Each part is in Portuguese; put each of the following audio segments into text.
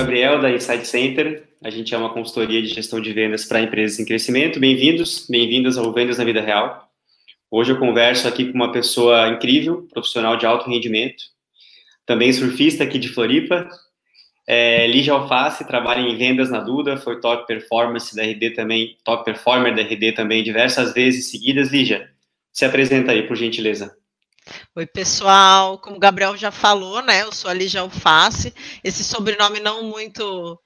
Gabriel, da Insight Center. A gente é uma consultoria de gestão de vendas para empresas em crescimento. Bem-vindos, bem-vindas ao Vendas na Vida Real. Hoje eu converso aqui com uma pessoa incrível, profissional de alto rendimento, também surfista aqui de Floripa. É, Lígia Alface trabalha em vendas na Duda, foi top performance da RD também, top performer da RD também diversas vezes seguidas. Lígia, se apresenta aí, por gentileza. Oi, pessoal. Como o Gabriel já falou, né? Eu sou a Lígia Alface. Esse sobrenome não muito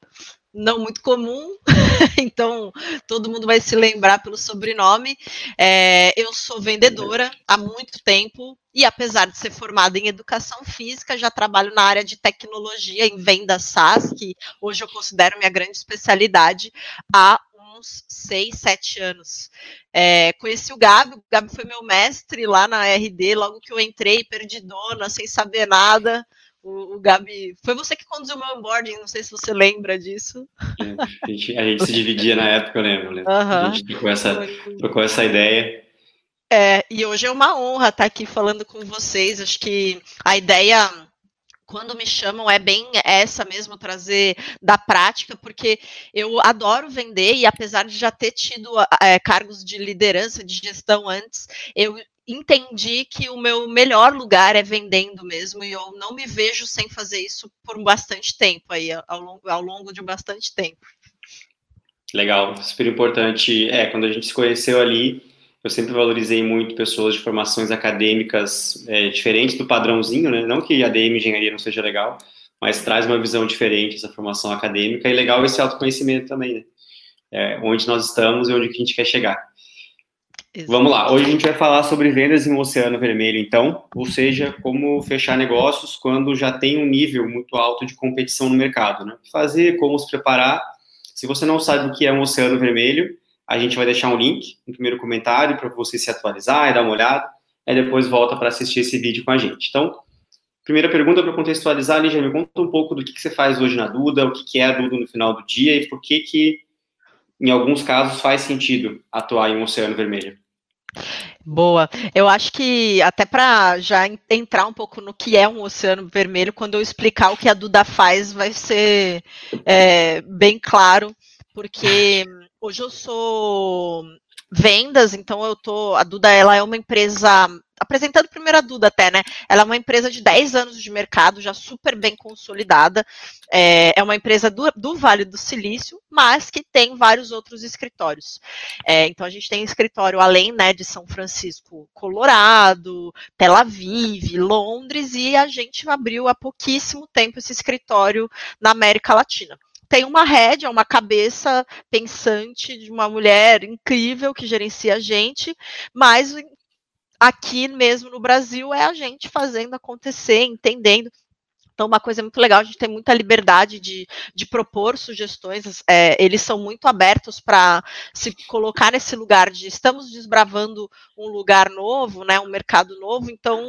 não muito comum, então todo mundo vai se lembrar pelo sobrenome. É, eu sou vendedora há muito tempo e, apesar de ser formada em educação física, já trabalho na área de tecnologia em venda SaaS, que hoje eu considero minha grande especialidade, há uns seis, sete anos. É, conheci o Gabi, o Gabi foi meu mestre lá na RD, logo que eu entrei, perdidona, sem saber nada. O, o Gabi, foi você que conduziu o meu onboarding, não sei se você lembra disso. É, a, gente, a gente se dividia na época, eu lembro. Né? Uhum. A gente trocou essa, trocou essa ideia. É, e hoje é uma honra estar aqui falando com vocês. Acho que a ideia quando me chamam é bem essa mesmo, trazer da prática, porque eu adoro vender e apesar de já ter tido é, cargos de liderança, de gestão antes, eu entendi que o meu melhor lugar é vendendo mesmo e eu não me vejo sem fazer isso por bastante tempo aí, ao longo, ao longo de bastante tempo. Legal, super importante. É, quando a gente se conheceu ali, eu sempre valorizei muito pessoas de formações acadêmicas é, diferentes do padrãozinho, né? Não que a ADM engenharia não seja legal, mas traz uma visão diferente essa formação acadêmica e legal esse autoconhecimento também, né? É, onde nós estamos e onde a gente quer chegar. Exatamente. Vamos lá, hoje a gente vai falar sobre vendas em um oceano vermelho, então, ou seja, como fechar negócios quando já tem um nível muito alto de competição no mercado, né? Fazer, como se preparar. Se você não sabe o que é um oceano vermelho, a gente vai deixar um link no primeiro comentário para você se atualizar e dar uma olhada. Aí depois volta para assistir esse vídeo com a gente. Então, primeira pergunta para contextualizar, Lígia, me conta um pouco do que, que você faz hoje na Duda, o que, que é a Duda no final do dia e por que que, em alguns casos, faz sentido atuar em um oceano vermelho. Boa. Eu acho que até para já entrar um pouco no que é um oceano vermelho, quando eu explicar o que a Duda faz, vai ser é, bem claro, porque Hoje eu sou vendas, então eu tô. A Duda ela é uma empresa. Apresentando primeiro a Duda até, né? Ela é uma empresa de 10 anos de mercado, já super bem consolidada. É, é uma empresa do, do, Vale do Silício, mas que tem vários outros escritórios. É, então a gente tem escritório além né, de São Francisco, Colorado, Tel Aviv, Londres, e a gente abriu há pouquíssimo tempo esse escritório na América Latina tem uma rédea, uma cabeça pensante de uma mulher incrível que gerencia a gente, mas aqui mesmo no Brasil é a gente fazendo acontecer, entendendo. Então, uma coisa muito legal, a gente tem muita liberdade de, de propor sugestões, é, eles são muito abertos para se colocar nesse lugar de estamos desbravando um lugar novo, né, um mercado novo, então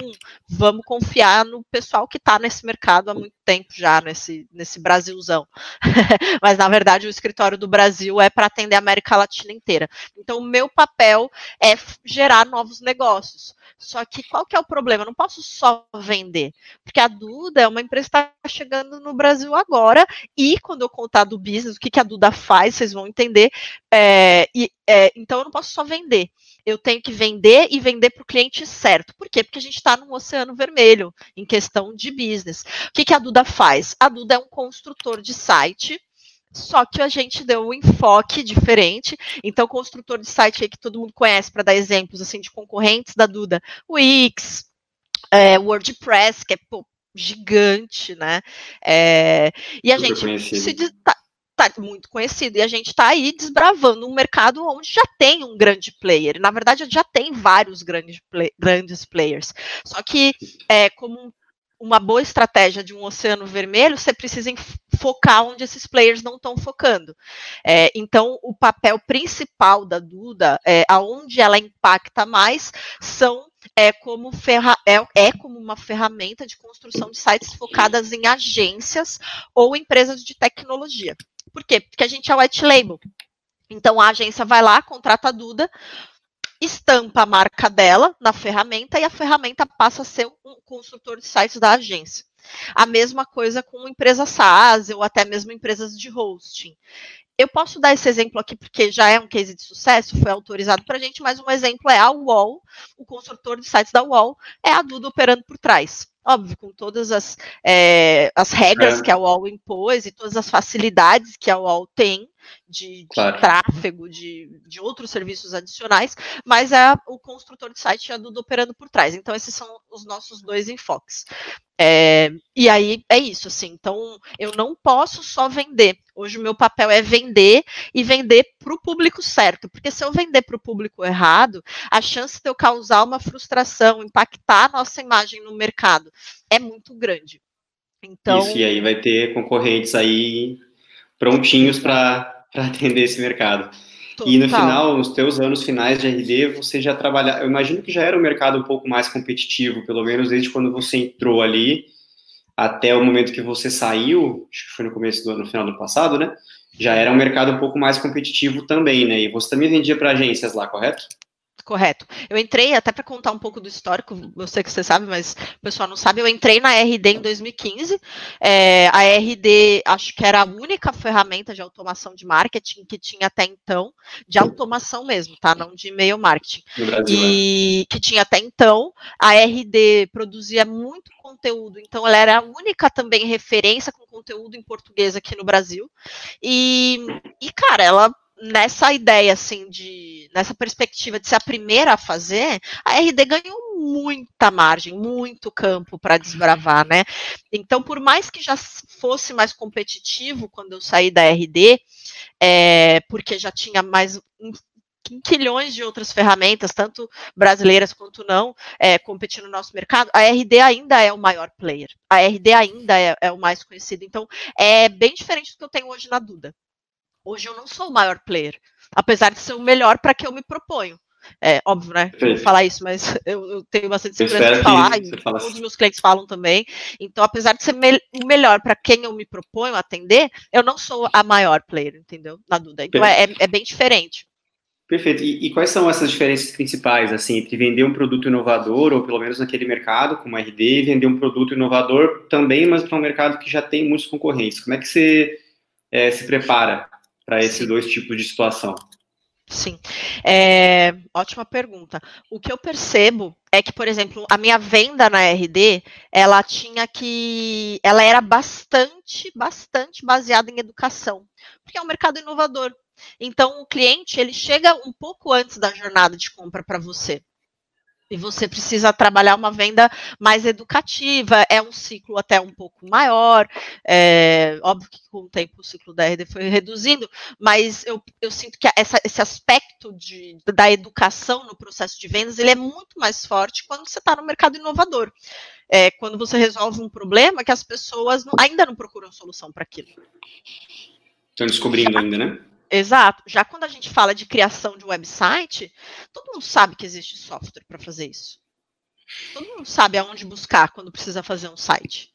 vamos confiar no pessoal que está nesse mercado há muito tempo já, nesse, nesse Brasilzão. Mas, na verdade, o escritório do Brasil é para atender a América Latina inteira. Então, o meu papel é gerar novos negócios. Só que qual que é o problema? Eu não posso só vender, porque a Duda é uma empresa está chegando no Brasil agora, e quando eu contar do business, o que, que a Duda faz, vocês vão entender. É, e, é, então eu não posso só vender. Eu tenho que vender e vender para o cliente certo. Por quê? Porque a gente está num oceano vermelho em questão de business. O que, que a Duda faz? A Duda é um construtor de site só que a gente deu um enfoque diferente. Então, construtor de site aí que todo mundo conhece, para dar exemplos assim de concorrentes da Duda, Wix, é, WordPress, que é gigante, né? É, e a Super gente se tá, tá, muito conhecido e a gente está aí desbravando um mercado onde já tem um grande player. Na verdade, já tem vários grandes, play, grandes players. Só que é, como uma boa estratégia de um oceano vermelho, você precisa focar onde esses players não estão focando. É, então, o papel principal da Duda, é, aonde ela impacta mais, são é como, ferra, é, é como uma ferramenta de construção de sites focadas em agências ou empresas de tecnologia. Por quê? Porque a gente é white label. Então a agência vai lá, contrata a Duda, estampa a marca dela na ferramenta e a ferramenta passa a ser um construtor de sites da agência. A mesma coisa com empresas SaaS ou até mesmo empresas de hosting. Eu posso dar esse exemplo aqui porque já é um case de sucesso, foi autorizado para a gente, mas um exemplo é a UOL, o construtor de sites da UOL, é a Duda operando por trás. Óbvio, com todas as, é, as regras é. que a UOL impôs e todas as facilidades que a UOL tem de, claro. de tráfego, de, de outros serviços adicionais, mas é o construtor de site e a Duda operando por trás. Então, esses são os nossos dois enfoques. É, e aí é isso, assim. Então, eu não posso só vender. Hoje o meu papel é vender e vender para o público certo. Porque se eu vender para o público errado, a chance de eu causar uma frustração, impactar a nossa imagem no mercado é muito grande. Então, Isso, e aí vai ter concorrentes aí prontinhos para atender esse mercado. Total. E no final, nos teus anos finais de RD, você já trabalha. Eu imagino que já era um mercado um pouco mais competitivo, pelo menos desde quando você entrou ali até o momento que você saiu, acho que foi no começo do ano, no final do passado, né? Já era um mercado um pouco mais competitivo também, né? E você também vendia para agências lá, correto? Correto. Eu entrei, até para contar um pouco do histórico, eu sei que você sabe, mas o pessoal não sabe, eu entrei na RD em 2015. É, a RD, acho que era a única ferramenta de automação de marketing que tinha até então, de automação mesmo, tá? Não de e-mail marketing. Brasil, e é. que tinha até então. A RD produzia muito conteúdo, então ela era a única também referência com conteúdo em português aqui no Brasil. E, e cara, ela nessa ideia, assim, de nessa perspectiva de ser a primeira a fazer, a RD ganhou muita margem, muito campo para desbravar, né? Então, por mais que já fosse mais competitivo quando eu saí da RD, é, porque já tinha mais quilhões de outras ferramentas, tanto brasileiras quanto não, é, competindo no nosso mercado, a RD ainda é o maior player. A RD ainda é, é o mais conhecido. Então, é bem diferente do que eu tenho hoje na Duda. Hoje eu não sou o maior player, apesar de ser o melhor para que eu me proponho. É óbvio, né? Vou falar isso, mas eu, eu tenho bastante segurança de falar, e fala todos os meus clientes falam também. Então, apesar de ser me o melhor para quem eu me proponho atender, eu não sou a maior player, entendeu? Na Duda. Então, é, é, bem diferente. Perfeito. E, e, quais são essas diferenças principais, assim, entre vender um produto inovador, ou pelo menos naquele mercado, como RD, e vender um produto inovador também, mas para um mercado que já tem muitos concorrentes? Como é que você é, se prepara para esses dois tipos de situação? Sim, é, ótima pergunta. O que eu percebo é que, por exemplo, a minha venda na RD, ela tinha que, ela era bastante, bastante baseada em educação, porque é um mercado inovador. Então, o cliente ele chega um pouco antes da jornada de compra para você e você precisa trabalhar uma venda mais educativa, é um ciclo até um pouco maior, é, óbvio que com o tempo o ciclo da RD foi reduzindo, mas eu, eu sinto que essa, esse aspecto de, da educação no processo de vendas, ele é muito mais forte quando você está no mercado inovador, é, quando você resolve um problema que as pessoas não, ainda não procuram solução para aquilo. Estão descobrindo ainda, né? Exato. Já quando a gente fala de criação de website, todo mundo sabe que existe software para fazer isso. Todo mundo sabe aonde buscar quando precisa fazer um site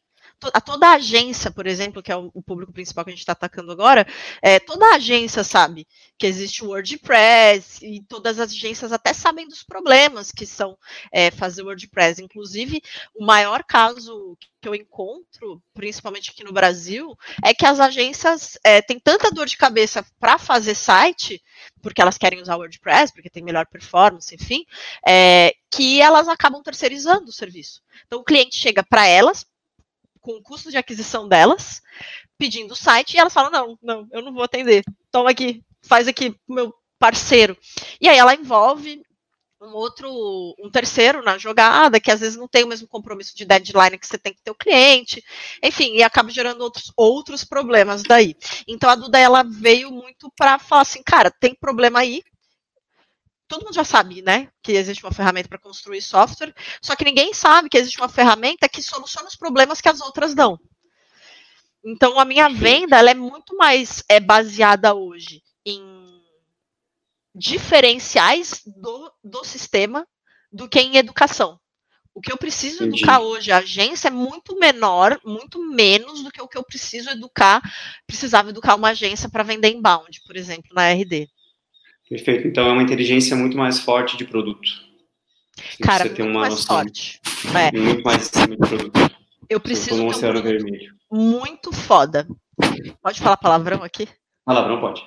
a toda a agência, por exemplo, que é o, público principal que a gente está atacando agora, é, toda a agência sabe que existe o WordPress e todas as agências até sabem dos problemas que são é, fazer WordPress. Inclusive, o maior caso que eu encontro, principalmente aqui no Brasil, é que as agências é, têm tanta dor de cabeça para fazer site, porque elas querem usar o WordPress, porque tem melhor performance, enfim, é, que elas acabam terceirizando o serviço. Então, o cliente chega para elas, com o custo de aquisição delas, pedindo o site, e elas falam: não, não, eu não vou atender. Toma aqui, faz aqui meu parceiro. E aí ela envolve um outro, um terceiro na jogada, que às vezes não tem o mesmo compromisso de deadline que você tem que ter o cliente, enfim, e acaba gerando outros, outros problemas daí. Então a Duda ela veio muito para falar assim, cara, tem problema aí, todo mundo já sabe, né, que existe uma ferramenta para construir software, só que ninguém sabe que existe uma ferramenta que soluciona os problemas que as outras dão. Então, a minha venda ela é muito mais é, baseada hoje em diferenciais do, do sistema do que em educação. O que eu preciso Entendi. educar hoje, a agência é muito menor, muito menos do que o que eu preciso educar, precisava educar uma agência para vender inbound, por exemplo, na RD. Perfeito. Então é uma inteligência muito mais forte de produto. Cara, você muito uma mais noção, forte. É. Muito mais de produto. Eu preciso ter um produto vermelho. muito foda. Pode falar palavrão aqui? Palavrão pode.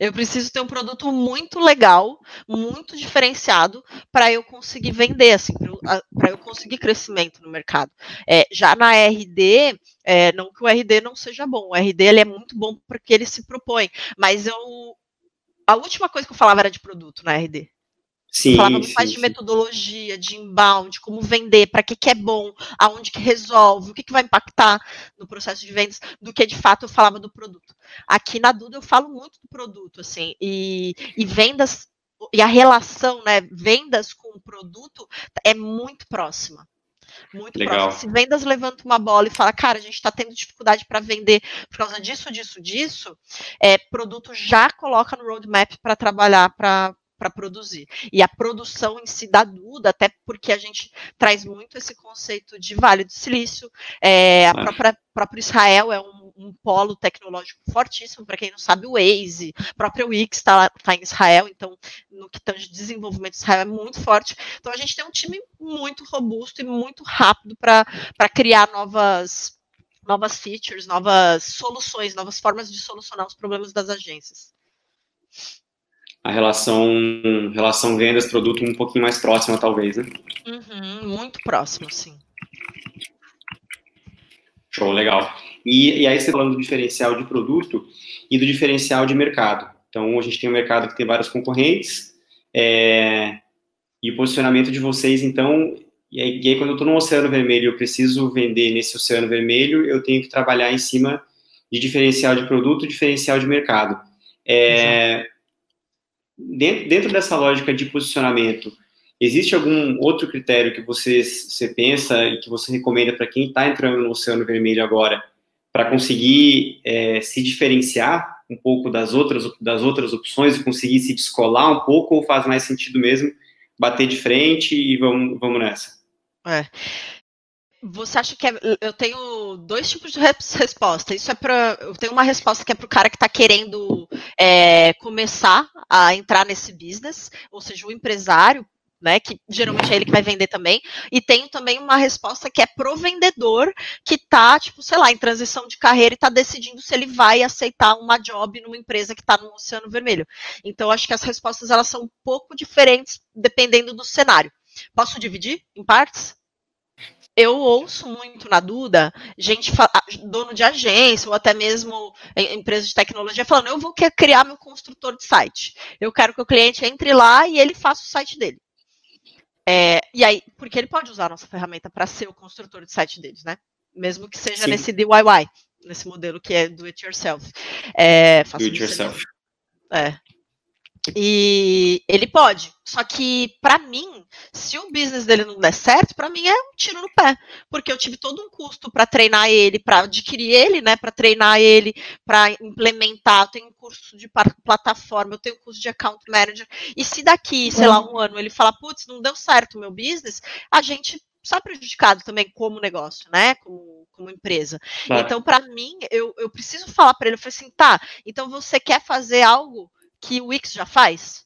Eu preciso ter um produto muito legal, muito diferenciado para eu conseguir vender, assim, para eu conseguir crescimento no mercado. É, já na RD, é, não que o RD não seja bom, o RD ele é muito bom porque ele se propõe, mas eu a última coisa que eu falava era de produto na RD. Sim, falava muito mais de metodologia, de inbound, como vender, para que, que é bom, aonde que resolve, o que, que vai impactar no processo de vendas, do que de fato eu falava do produto. Aqui na Duda eu falo muito do produto, assim, e, e vendas, e a relação, né, vendas com o produto é muito próxima. Muito Legal. próxima. Se vendas levanta uma bola e fala, cara, a gente está tendo dificuldade para vender por causa disso, disso, disso, é, produto já coloca no roadmap para trabalhar para para produzir. E a produção em si da Duda, até porque a gente traz muito esse conceito de Vale do Silício, é, a própria próprio Israel é um, um polo tecnológico fortíssimo, para quem não sabe, o Waze, o próprio Wix está tá em Israel, então no que tange desenvolvimento Israel é muito forte. Então a gente tem um time muito robusto e muito rápido para criar novas novas features, novas soluções, novas formas de solucionar os problemas das agências a relação relação vendas produto um pouquinho mais próxima talvez, né? Uhum, muito próximo, sim. Show, legal. E, e aí você tá falando do diferencial de produto e do diferencial de mercado. Então a gente tem um mercado que tem vários concorrentes é, e o posicionamento de vocês, então, e aí, e aí quando eu estou no oceano vermelho, eu preciso vender nesse oceano vermelho, eu tenho que trabalhar em cima de diferencial de produto, diferencial de mercado. É, dentro, dentro dessa lógica de posicionamento, existe algum outro critério que você, você pensa e que você recomenda para quem está entrando no Oceano Vermelho agora, para conseguir é, se diferenciar um pouco das outras, das outras opções e conseguir se descolar um pouco, ou faz mais sentido mesmo bater de frente e vamos, vamos nessa? É. Você acha que é, eu tenho dois tipos de resposta? Isso é para eu tenho uma resposta que é para o cara que está querendo é, começar a entrar nesse business, ou seja, o empresário, né, que geralmente é ele que vai vender também, e tenho também uma resposta que é pro vendedor que está, tipo, sei lá, em transição de carreira e está decidindo se ele vai aceitar uma job numa empresa que está no Oceano Vermelho. Então, acho que as respostas elas são um pouco diferentes dependendo do cenário. Posso dividir em partes? eu ouço muito na Duda gente, dono de agência ou até mesmo empresa de tecnologia falando: eu vou criar meu construtor de site. Eu quero que o cliente entre lá e ele faça o site dele. É, e aí, porque ele pode usar a nossa ferramenta para ser o construtor de site deles, né? Mesmo que seja Sim. nesse DIY, nesse modelo que é do it yourself. É, do it yourself. É, e ele pode. Só que, para mim, se o business dele não der certo, para mim é um tiro no pé. Porque eu tive todo um custo para treinar ele, para adquirir ele, né? Para treinar ele, para implementar. Eu tenho um curso de plataforma, eu tenho um curso de account manager. E se daqui, sei lá, um ano ele falar, putz, não deu certo o meu business, a gente sai prejudicado também como negócio, né? Como, como empresa. Então, para mim, eu, eu preciso falar para ele, eu falei assim, tá, então você quer fazer algo que o Wix já faz?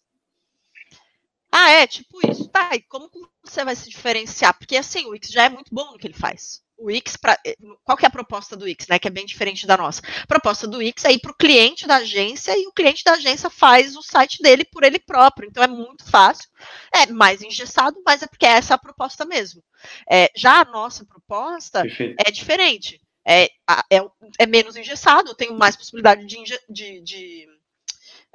Ah, é, tipo isso. Tá, e como você vai se diferenciar? Porque assim, o Wix já é muito bom no que ele faz. O Wix, pra, eh, qual que é a proposta do Wix, né? Que é bem diferente da nossa. A proposta do Wix é ir para o cliente da agência e o cliente da agência faz o site dele por ele próprio. Então é muito fácil. É mais engessado, mas é porque essa é a proposta mesmo. É, já a nossa proposta Perfeito. é diferente. É, é, é, menos engessado, eu tenho mais possibilidade de, de, de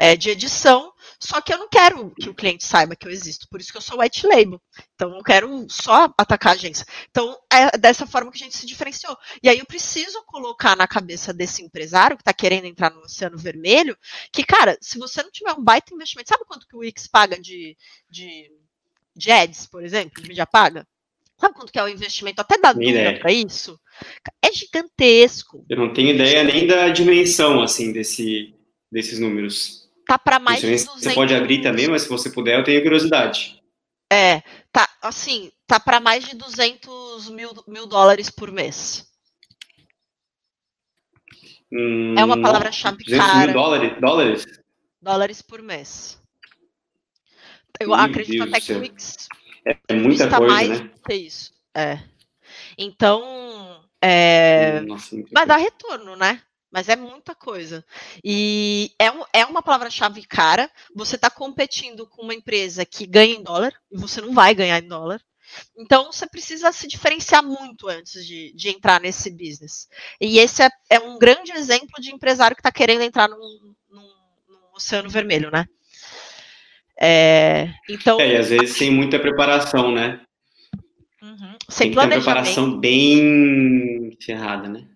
é, de edição, só que eu não quero que o cliente saiba que eu existo, por isso que eu sou white label. Então, eu não quero só atacar a agência. Então, é dessa forma que a gente se diferenciou. E aí eu preciso colocar na cabeça desse empresário que está querendo entrar no Oceano Vermelho, que, cara, se você não tiver um baita investimento, sabe quanto que o Wix paga de, de, de ads, por exemplo, de mídia paga? Sabe quanto que é o investimento até da Dura para isso? É gigantesco. Eu não tenho ideia nem da dimensão, assim, desse, desses números. Tá para mais de 200... Você pode abrir também, mas se você puder, eu tenho curiosidade. É, tá, assim, tá para mais de 200 mil, mil dólares por mês. Hum, é uma palavra-chave cara. mil dólares? Dólares? Dólares por mês. Eu Meu acredito Deus até que o Wix é, muita coisa, mais né? que isso. É. Então, é, Nossa, vai dar retorno, né? Mas é muita coisa. E é, um, é uma palavra-chave cara. Você está competindo com uma empresa que ganha em dólar, e você não vai ganhar em dólar. Então, você precisa se diferenciar muito antes de, de entrar nesse business. E esse é, é, um grande exemplo de empresário que está querendo entrar num, num, num, oceano vermelho, né? É, então... É, e às vezes sem muita preparação, né? Uhum. Sem Tem planejamento. preparação bem ferrada, né?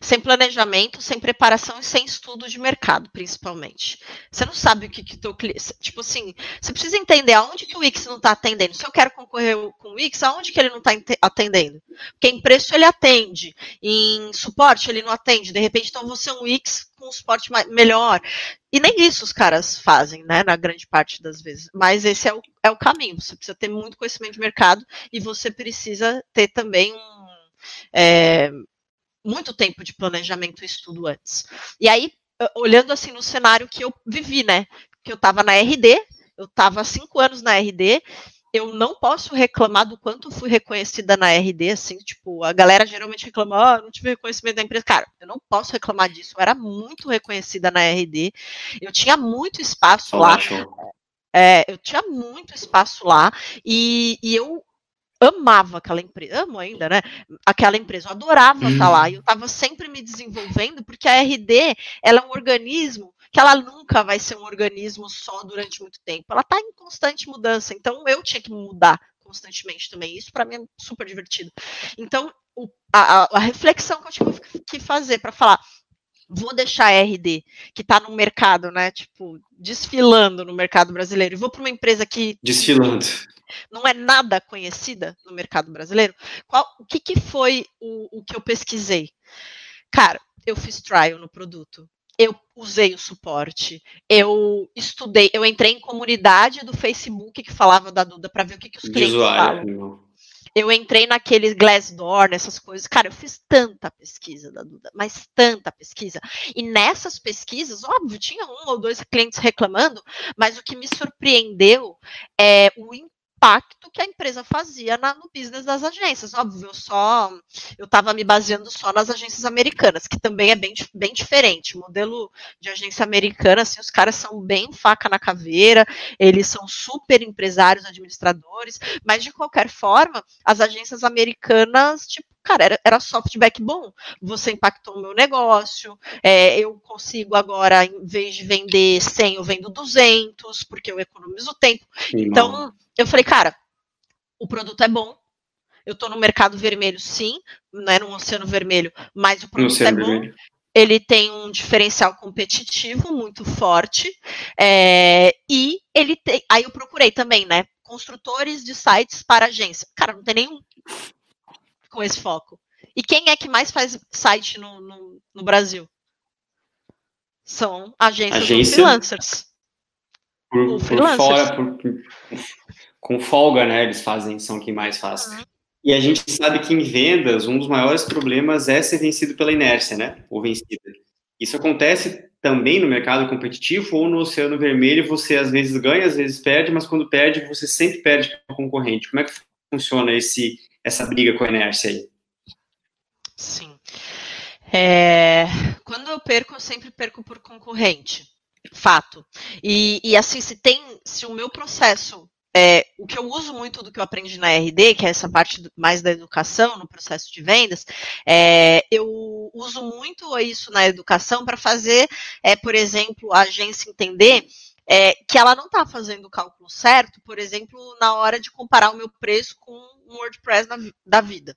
Sem planejamento, sem preparação e sem estudo de mercado, principalmente. Você não sabe o que que teu cliente. Tipo assim, você precisa entender aonde que o Wix não está atendendo. Se eu quero concorrer com o Wix, aonde que ele não está atendendo? Porque em preço ele atende, em suporte ele não atende. De repente, então você é um Wix com um suporte melhor. E nem isso os caras fazem, né? Na grande parte das vezes. Mas esse é o, é o caminho. Você precisa ter muito conhecimento de mercado e você precisa ter também um. É, muito tempo de planejamento e estudo antes. E aí, olhando assim no cenário que eu vivi, né? Que eu estava na RD, eu estava cinco anos na RD, eu não posso reclamar do quanto fui reconhecida na RD, assim, tipo, a galera geralmente reclama, ó, oh, não tive reconhecimento da empresa. Cara, eu não posso reclamar disso, eu era muito reconhecida na RD, eu tinha muito espaço lá. É, eu tinha muito espaço lá e, e eu amava aquela empresa, amo ainda, né? Aquela empresa, eu adorava uhum. estar lá, e eu estava sempre me desenvolvendo, porque a RD, ela é um organismo que ela nunca vai ser um organismo só durante muito tempo, ela está em constante mudança, então eu tinha que mudar constantemente também, isso para mim é super divertido. Então, o, a, a reflexão que eu tive que fazer para falar, vou deixar a RD, que está no mercado, né? Tipo, desfilando no mercado brasileiro, e vou para uma empresa que. Desfilando não é nada conhecida no mercado brasileiro, qual, o que, que foi o, o que eu pesquisei? Cara, eu fiz trial no produto, eu usei o suporte, eu estudei, eu entrei em comunidade do Facebook que falava da Duda para ver o que, que os clientes usuário, falam. Eu entrei naquele Glassdoor, nessas coisas. Cara, eu fiz tanta pesquisa da Duda, mas tanta pesquisa. E nessas pesquisas, óbvio, tinha um ou dois clientes reclamando, mas o que me surpreendeu é o impacto que a empresa fazia na, no business das agências. Óbvio, eu só eu estava me baseando só nas agências americanas, que também é bem, bem diferente. O modelo de agência americana, assim, os caras são bem faca na caveira, eles são super empresários, administradores, mas de qualquer forma, as agências americanas, tipo, cara, era, era só feedback bom. Você impactou o meu negócio, é, eu consigo agora, em vez de vender 100, eu vendo 200, porque eu economizo tempo. Sim, então, eu falei, cara, o produto é bom, eu estou no mercado vermelho, sim, não é no oceano vermelho, mas o produto é bom. Vermelho. Ele tem um diferencial competitivo muito forte. É, e ele tem. Aí eu procurei também, né? Construtores de sites para agência. Cara, não tem nenhum com esse foco. E quem é que mais faz site no, no, no Brasil? São agências Agência... freelancers. Por, por fora, por, com folga, né? Eles fazem, são quem mais faz. Uhum. E a gente sabe que em vendas, um dos maiores problemas é ser vencido pela inércia, né? Ou vencida. Isso acontece também no mercado competitivo ou no oceano vermelho, você às vezes ganha, às vezes perde, mas quando perde, você sempre perde para o concorrente. Como é que funciona esse, essa briga com a inércia aí? Sim. É, quando eu perco, eu sempre perco por concorrente. Fato. E, e assim, se tem, se o meu processo é, o que eu uso muito do que eu aprendi na RD, que é essa parte mais da educação no processo de vendas, é, eu uso muito isso na educação para fazer, é, por exemplo, a agência entender é, que ela não está fazendo o cálculo certo, por exemplo, na hora de comparar o meu preço com um WordPress na, da vida.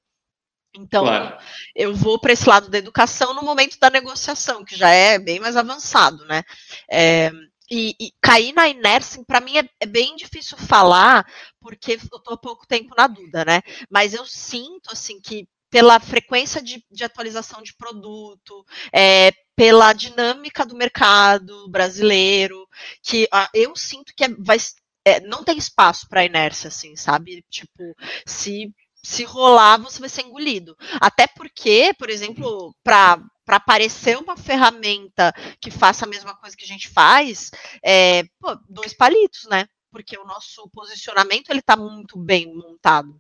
Então, claro. eu vou para esse lado da educação no momento da negociação, que já é bem mais avançado, né? É, e, e, cair na inércia, para mim é, é, bem difícil falar, porque eu estou há pouco tempo na dúvida, né? Mas eu sinto, assim, que pela frequência de, de atualização de produto, é, pela dinâmica do mercado brasileiro, que ah, eu sinto que é, vai, é, não tem espaço para inércia, assim, sabe? Tipo, se se rolar, você vai ser engolido. Até porque, por exemplo, para para aparecer uma ferramenta que faça a mesma coisa que a gente faz, é, pô, dois palitos, né? Porque o nosso posicionamento ele está muito bem montado.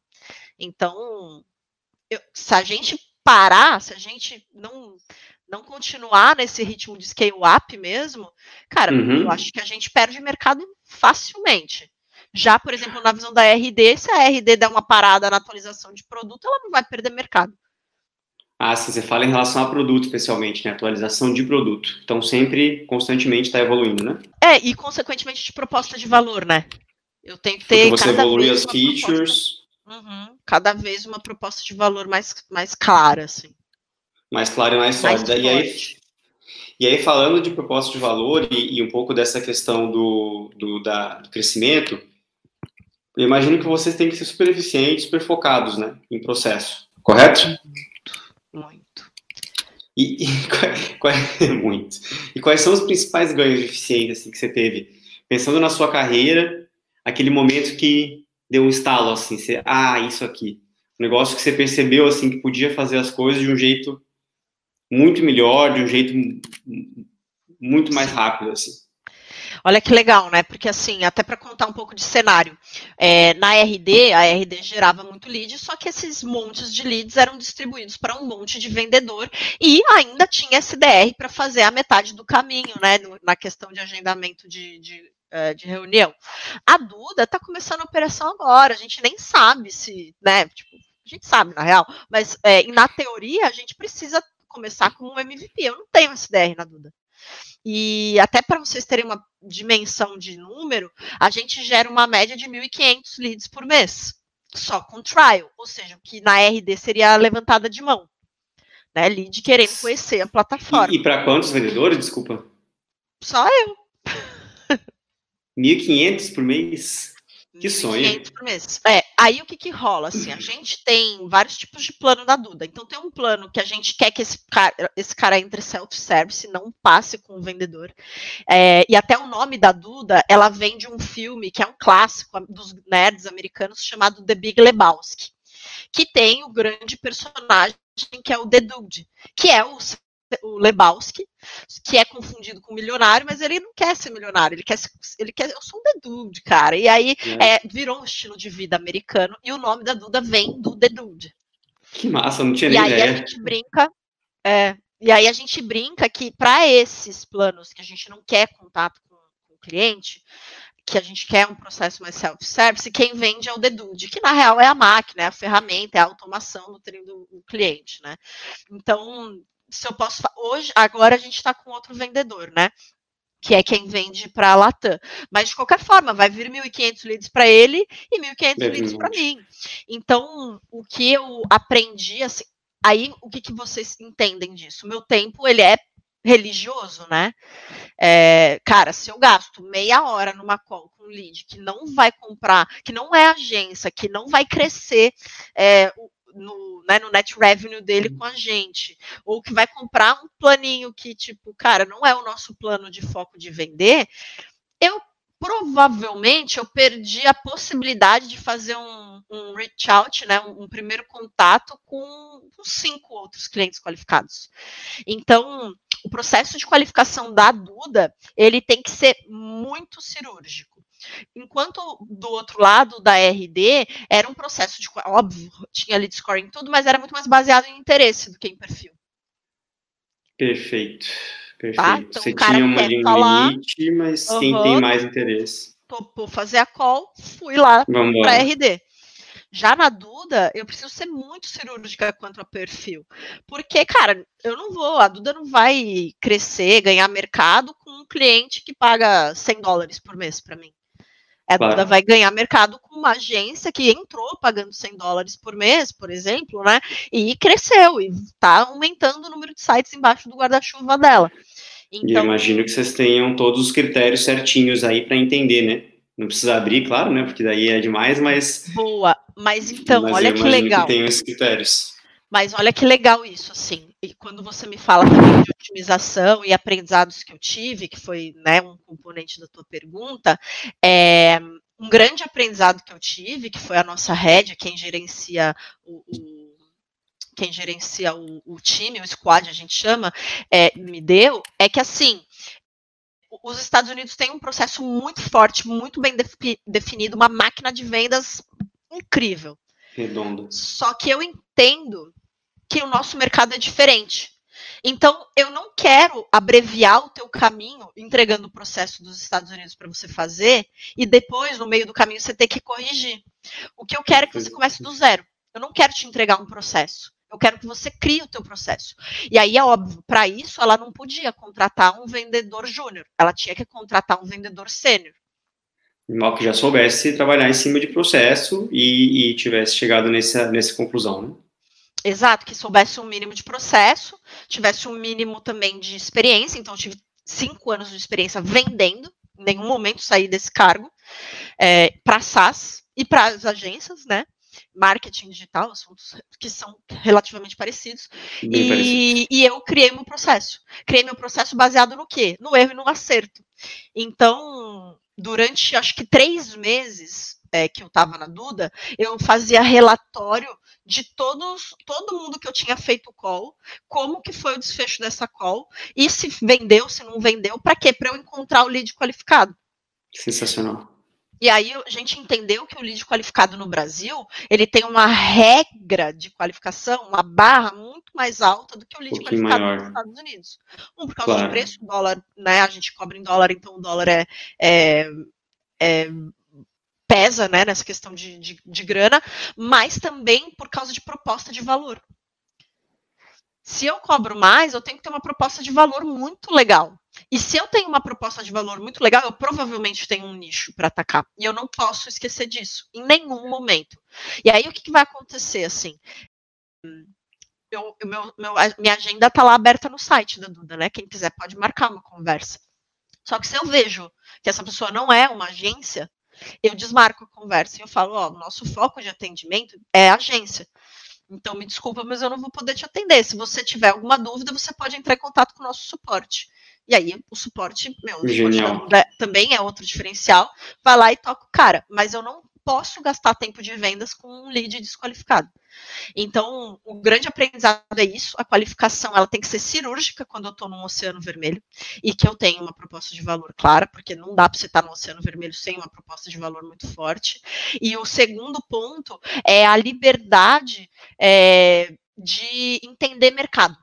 Então, eu, se a gente parar, se a gente não não continuar nesse ritmo de scale up mesmo, cara, uhum. eu acho que a gente perde mercado facilmente. Já, por exemplo, na visão da RD, se a RD der uma parada na atualização de produto, ela não vai perder mercado. Ah, sim, você fala em relação a produto, especialmente, né? Atualização de produto. Então, sempre, constantemente está evoluindo, né? É, e consequentemente de proposta de valor, né? Eu tenho que ter. Porque você evolui as features. Uhum, cada vez uma proposta de valor mais, mais clara, assim. Mais clara e mais sólida. Mais e, aí, e aí, falando de proposta de valor e, e um pouco dessa questão do, do, da, do crescimento, eu imagino que vocês têm que ser super eficientes, super focados, né, em processo, correto? Muito. E, e qual, qual, muito. E quais são os principais ganhos de eficiência assim, que você teve? Pensando na sua carreira, aquele momento que deu um estalo, assim, você, ah, isso aqui. Um negócio que você percebeu, assim, que podia fazer as coisas de um jeito muito melhor, de um jeito muito mais rápido, assim. Olha que legal, né? Porque assim, até para contar um pouco de cenário, é, na RD, a RD gerava muito lead, só que esses montes de leads eram distribuídos para um monte de vendedor e ainda tinha SDR para fazer a metade do caminho, né? na questão de agendamento de, de é, de reunião. A Duda está começando a operação agora, a gente nem sabe se, né, tipo, a gente sabe na real, mas é, na teoria a gente precisa começar com um MVP. Eu não tenho SDR na Duda. E até para vocês terem uma dimensão de número, a gente gera uma média de 1.500 leads por mês, só com trial, ou seja, que na RD seria levantada de mão. Né, lead querendo conhecer a plataforma. E, e para quantos vendedores, desculpa? Só eu. 1.500 por mês? Que sonho. por mês. É, aí o que que rola, assim, a gente tem vários tipos de plano da Duda. Então tem um plano que a gente quer que esse cara, esse cara entre self-service, não passe com o vendedor. É, e até o nome da Duda, ela vem de um filme que é um clássico dos nerds americanos chamado The Big Lebowski, que tem o grande personagem que é o The Dude, que é o o Lebowski, que é confundido com milionário, mas ele não quer ser milionário, ele quer, ele quer eu sou um The Dude, cara. E aí é. É, virou um estilo de vida americano e o nome da Duda vem do The Dude. Que massa, não tinha nem ideia. E aí a gente brinca, é, e aí a gente brinca que para esses planos que a gente não quer contato com, com o cliente, que a gente quer um processo mais self-service, quem vende é o Dedude, que na real é a máquina, é a ferramenta, é a automação do treino do cliente, né? Então, se eu posso. Hoje, agora a gente está com outro vendedor, né? que é quem vende para a Latam. Mas, de qualquer forma, vai vir 1.500 leads para ele e 1.500 leads para mim. Então, o que eu aprendi, assim, aí o que, que vocês entendem disso? O meu tempo, ele é religioso, né? É, cara, se eu gasto meia hora numa call com lead que não vai comprar, que não é agência, que não vai crescer é, no, né, no net revenue dele com a gente, ou que vai comprar um planinho que, tipo, cara, não é o nosso plano de foco de vender, eu provavelmente eu perdi a possibilidade de fazer um, um reach out, né, um, um primeiro contato com, com cinco outros clientes qualificados. Então, o processo de qualificação da Duda, ele tem que ser muito cirúrgico. Enquanto do outro lado da RD era um processo de óbvio, tinha lead scoring tudo, mas era muito mais baseado em interesse do que em perfil. Perfeito. Perfeito. Tá? Então, Você tinha uma linha limite, mas uhum, quem tem mais interesse. Topou fazer a call, fui lá para RD. Já na Duda, eu preciso ser muito cirúrgica quanto a perfil. Porque, cara, eu não vou, a Duda não vai crescer, ganhar mercado com um cliente que paga 100 dólares por mês para mim. A claro. Duda vai ganhar mercado com uma agência que entrou pagando 100 dólares por mês, por exemplo, né? E cresceu e está aumentando o número de sites embaixo do guarda-chuva dela. Então, e eu imagino que vocês tenham todos os critérios certinhos aí para entender, né? Não precisa abrir, claro, né? Porque daí é demais, mas. Boa, mas então, mas olha que legal. Que tem esses critérios. Mas olha que legal isso, assim. E quando você me fala também de otimização e aprendizados que eu tive, que foi né, um componente da tua pergunta, é, um grande aprendizado que eu tive, que foi a nossa rédea, quem gerencia o, o quem gerencia o, o, time, o squad, a gente chama, é, me deu, é que assim, os Estados Unidos têm um processo muito forte, muito bem definido, uma máquina de vendas incrível. Redondo. Só que eu entendo que o nosso mercado é diferente. Então, eu não quero abreviar o teu caminho entregando o processo dos Estados Unidos para você fazer e depois, no meio do caminho, você ter que corrigir. O que eu quero é que você comece do zero. Eu não quero te entregar um processo. Eu quero que você crie o teu processo. E aí é óbvio, para isso ela não podia contratar um vendedor júnior, ela tinha que contratar um vendedor sênior. Mal que já soubesse trabalhar em cima de processo e, e tivesse chegado nessa, nessa conclusão, né? Exato, que soubesse um mínimo de processo, tivesse um mínimo também de experiência. Então, eu tive cinco anos de experiência vendendo, em nenhum momento saí desse cargo, é, para SaaS e para as agências, né? Marketing digital, assuntos que são relativamente parecidos. E, parecido. e, eu criei meu processo. Criei meu processo baseado no quê? No erro e no acerto. Então, durante acho que três meses, é, que eu estava na Duda, eu fazia relatório de todos, todo mundo que eu tinha feito call, como que foi o desfecho dessa call, e se vendeu, se não vendeu, para quê? Para eu encontrar o lead qualificado. Sensacional. E aí a gente entendeu que o lead qualificado no Brasil, ele tem uma regra de qualificação, uma barra muito mais alta do que o lead um qualificado maior. nos Estados Unidos. Um, por causa claro. do preço, o dólar, né? A gente cobra em dólar, então o dólar é, é, é pesa né, nessa questão de, de, de grana, mas também por causa de proposta de valor. Se eu cobro mais, eu tenho que ter uma proposta de valor muito legal. E se eu tenho uma proposta de valor muito legal, eu provavelmente tenho um nicho para atacar. E eu não posso esquecer disso, em nenhum momento. E aí, o que, que vai acontecer, assim? Eu, meu, meu, minha agenda está lá aberta no site da Duda, né? Quem quiser pode marcar uma conversa. Só que se eu vejo que essa pessoa não é uma agência, eu desmarco a conversa e eu falo, ó, nosso foco de atendimento é agência. Então, me desculpa, mas eu não vou poder te atender. Se você tiver alguma dúvida, você pode entrar em contato com o nosso suporte. E aí, o suporte, meu, suporte também é outro diferencial. Vai lá e toca o cara. Mas eu não posso gastar tempo de vendas com um lead desqualificado. Então, o grande aprendizado é isso, a qualificação ela tem que ser cirúrgica quando eu estou num oceano vermelho e que eu tenho uma proposta de valor clara, porque não dá para você estar no oceano vermelho sem uma proposta de valor muito forte. E o segundo ponto é a liberdade é, de entender mercado.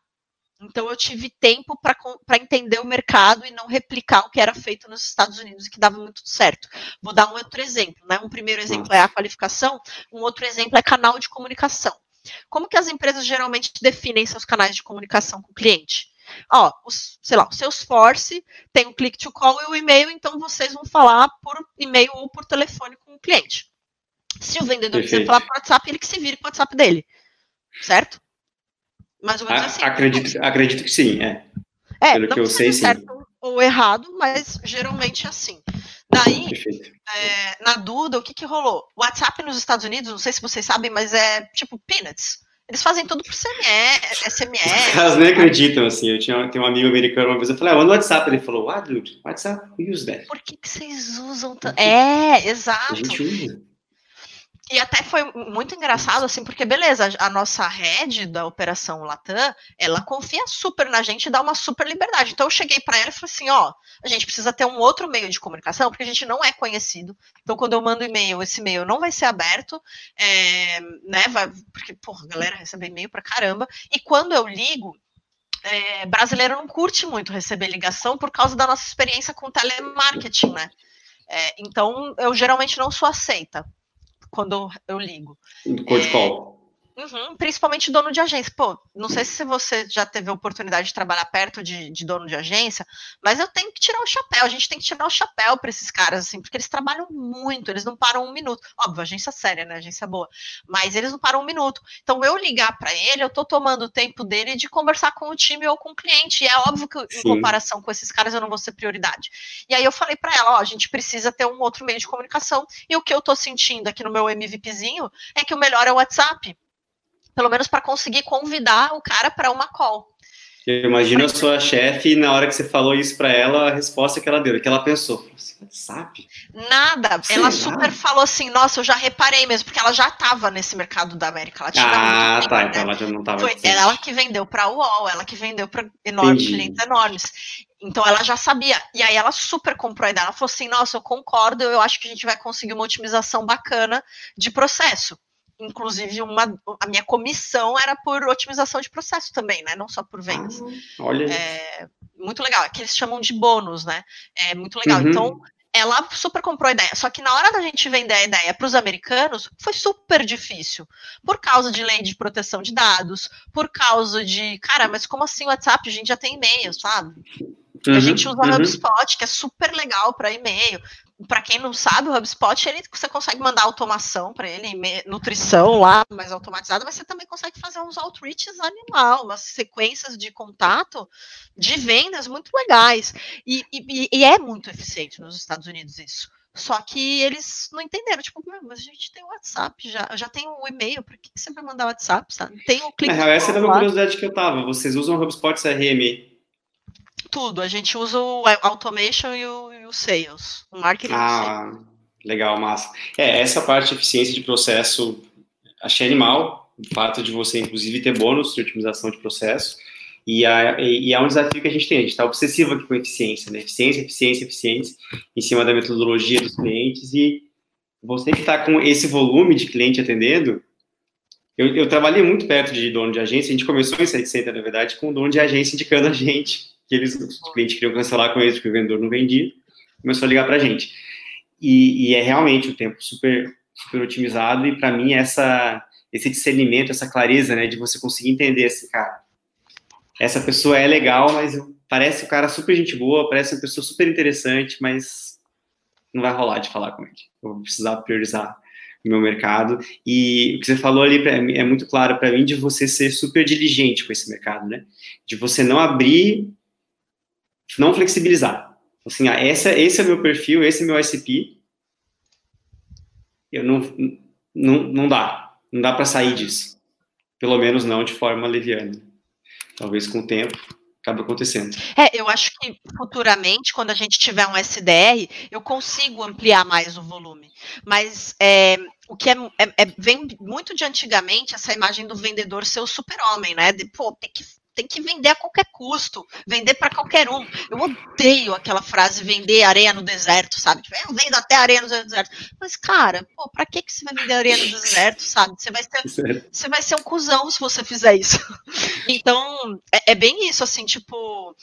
Então eu tive tempo para entender o mercado e não replicar o que era feito nos Estados Unidos e que dava muito certo. Vou dar um outro exemplo. Né? Um primeiro exemplo é a qualificação, um outro exemplo é canal de comunicação. Como que as empresas geralmente definem seus canais de comunicação com o cliente? Ó, os, sei lá, o Salesforce tem o click to call e o e-mail, então vocês vão falar por e-mail ou por telefone com o cliente. Se o vendedor Perfeito. quiser falar por WhatsApp, ele que se vire com o WhatsApp dele. Certo? Mais ou menos assim. Acredito, acredito que sim, é. É, Pelo que eu sei, certo sim. ou errado, mas geralmente é assim. Daí, é, na Duda, o que, que rolou? O WhatsApp nos Estados Unidos, não sei se vocês sabem, mas é tipo peanuts. Eles fazem tudo por SMS. SMS Os caras nem acreditam, assim. Eu tinha, tenho um amigo americano uma vez, eu falei, ah, manda o WhatsApp. Ele falou, ah, dude, WhatsApp, use that. Por que, que vocês usam tanto? É, exato. A gente usa. E até foi muito engraçado, assim, porque beleza, a nossa head da operação Latam, ela confia super na gente e dá uma super liberdade. Então eu cheguei para ela e falei assim, ó, a gente precisa ter um outro meio de comunicação, porque a gente não é conhecido. Então quando eu mando e-mail, esse e-mail não vai ser aberto, é, né, vai, porque, porra, a galera recebe e-mail pra caramba. E quando eu ligo, é, brasileiro não curte muito receber ligação por causa da nossa experiência com telemarketing, né? É, então eu geralmente não sou aceita quando eu ligo. Cold call. Uhum, principalmente dono de agência. Pô, não sei se você já teve a oportunidade de trabalhar perto de, de, dono de agência, mas eu tenho que tirar o chapéu. A gente tem que tirar o chapéu para esses caras, assim, porque eles trabalham muito, eles não param um minuto. Óbvio, agência séria, né? Agência boa. Mas eles não param um minuto. Então, eu ligar para ele, eu tô tomando o tempo dele de conversar com o time ou com o cliente. E é óbvio que, Sim. em comparação com esses caras, eu não vou ser prioridade. E aí eu falei para ela: ó, a gente precisa ter um outro meio de comunicação. E o que eu tô sentindo aqui no meu MVPzinho é que o melhor é o WhatsApp pelo menos para conseguir convidar o cara para uma call. Eu imagino a sua chefe, na hora que você falou isso para ela, a resposta que ela deu, que ela pensou, sabe? Nada. Sei ela super falou assim, nossa, eu já reparei mesmo, porque ela já estava nesse mercado da América Latina. Ah, tá, então ela já não estava. Foi ela que vendeu para a UOL, ela que vendeu para enormes clientes enormes. Então ela já sabia. E aí ela super comprou a ideia. Ela falou assim: nossa, eu concordo, eu acho que a gente vai conseguir uma otimização bacana de processo inclusive, uma, a minha comissão era por otimização de processo também, né? Não só por vendas. Ah, olha. É, muito legal, é que eles chamam de bônus, né? É muito legal. Uhum. Então, ela super comprou a ideia. Só que na hora da gente vender a ideia para os americanos, foi super difícil. Por causa de lei de proteção de dados, por causa de, cara, mas como assim o WhatsApp? A gente já tem e-mail, sabe? Uhum, a gente usa uhum. HubSpot, que é super legal para e-mail para quem não sabe, o HubSpot ele, você consegue mandar automação para ele, nutrição lá, mais automatizada, mas você também consegue fazer uns outreaches animal, umas sequências de contato de vendas muito legais. E, e, e é muito eficiente nos Estados Unidos isso. Só que eles não entenderam, tipo, mas a gente tem o WhatsApp já, já tem o e-mail, por que, você vai mandar o WhatsApp, sabe? Tem o clique. É, essa era uma curiosidade que eu tava. Vocês usam o HubSpot CRM tudo. A gente usa o automation e o, e o sales, o marketing. Ah, legal, massa. É, essa parte de eficiência de processo, achei animal. O fato de você, inclusive, ter bônus de otimização de processo. E, a, e é um desafio que a gente tem. A gente está obsessivo aqui com eficiência, né? Eficiência, eficiência, eficiência, em cima da metodologia dos clientes. E você que está com esse volume de cliente atendendo, eu, eu, trabalhei muito perto de dono de agência. A gente começou em Site Center, na verdade, com o dono de agência indicando a gente que eles, os clientes queriam cancelar com eles, porque o vendedor não vendia, começou a ligar para a gente. E, e, é realmente um tempo super, super otimizado, e para mim, essa, esse discernimento, essa clareza, né, de você conseguir entender assim, cara, essa pessoa é legal, mas parece um cara super gente boa, parece uma pessoa super interessante, mas não vai rolar de falar com ele. Eu vou precisar priorizar o meu mercado. E o que você falou ali pra, é muito claro para mim de você ser super diligente com esse mercado, né? De você não abrir não flexibilizar. Assim, ah, essa, esse é meu perfil, esse é meu ICP. Eu não, não, não dá. Não dá para sair disso. Pelo menos não de forma leviana. Talvez com o tempo acabe acontecendo. É, eu acho que futuramente, quando a gente tiver um SDR, eu consigo ampliar mais o volume. Mas é, o que é, é, é, vem muito de antigamente essa imagem do vendedor ser o super-homem, né? De, pô, tem que tem que vender a qualquer custo, vender para qualquer um. Eu odeio aquela frase vender areia no deserto, sabe? Tipo, eu vendo até areia no deserto. Mas, cara, pô, pra que, que você vai vender areia no deserto, sabe? Você vai ser, você vai ser um cuzão se você fizer isso. Então, é, é bem isso, assim, tipo,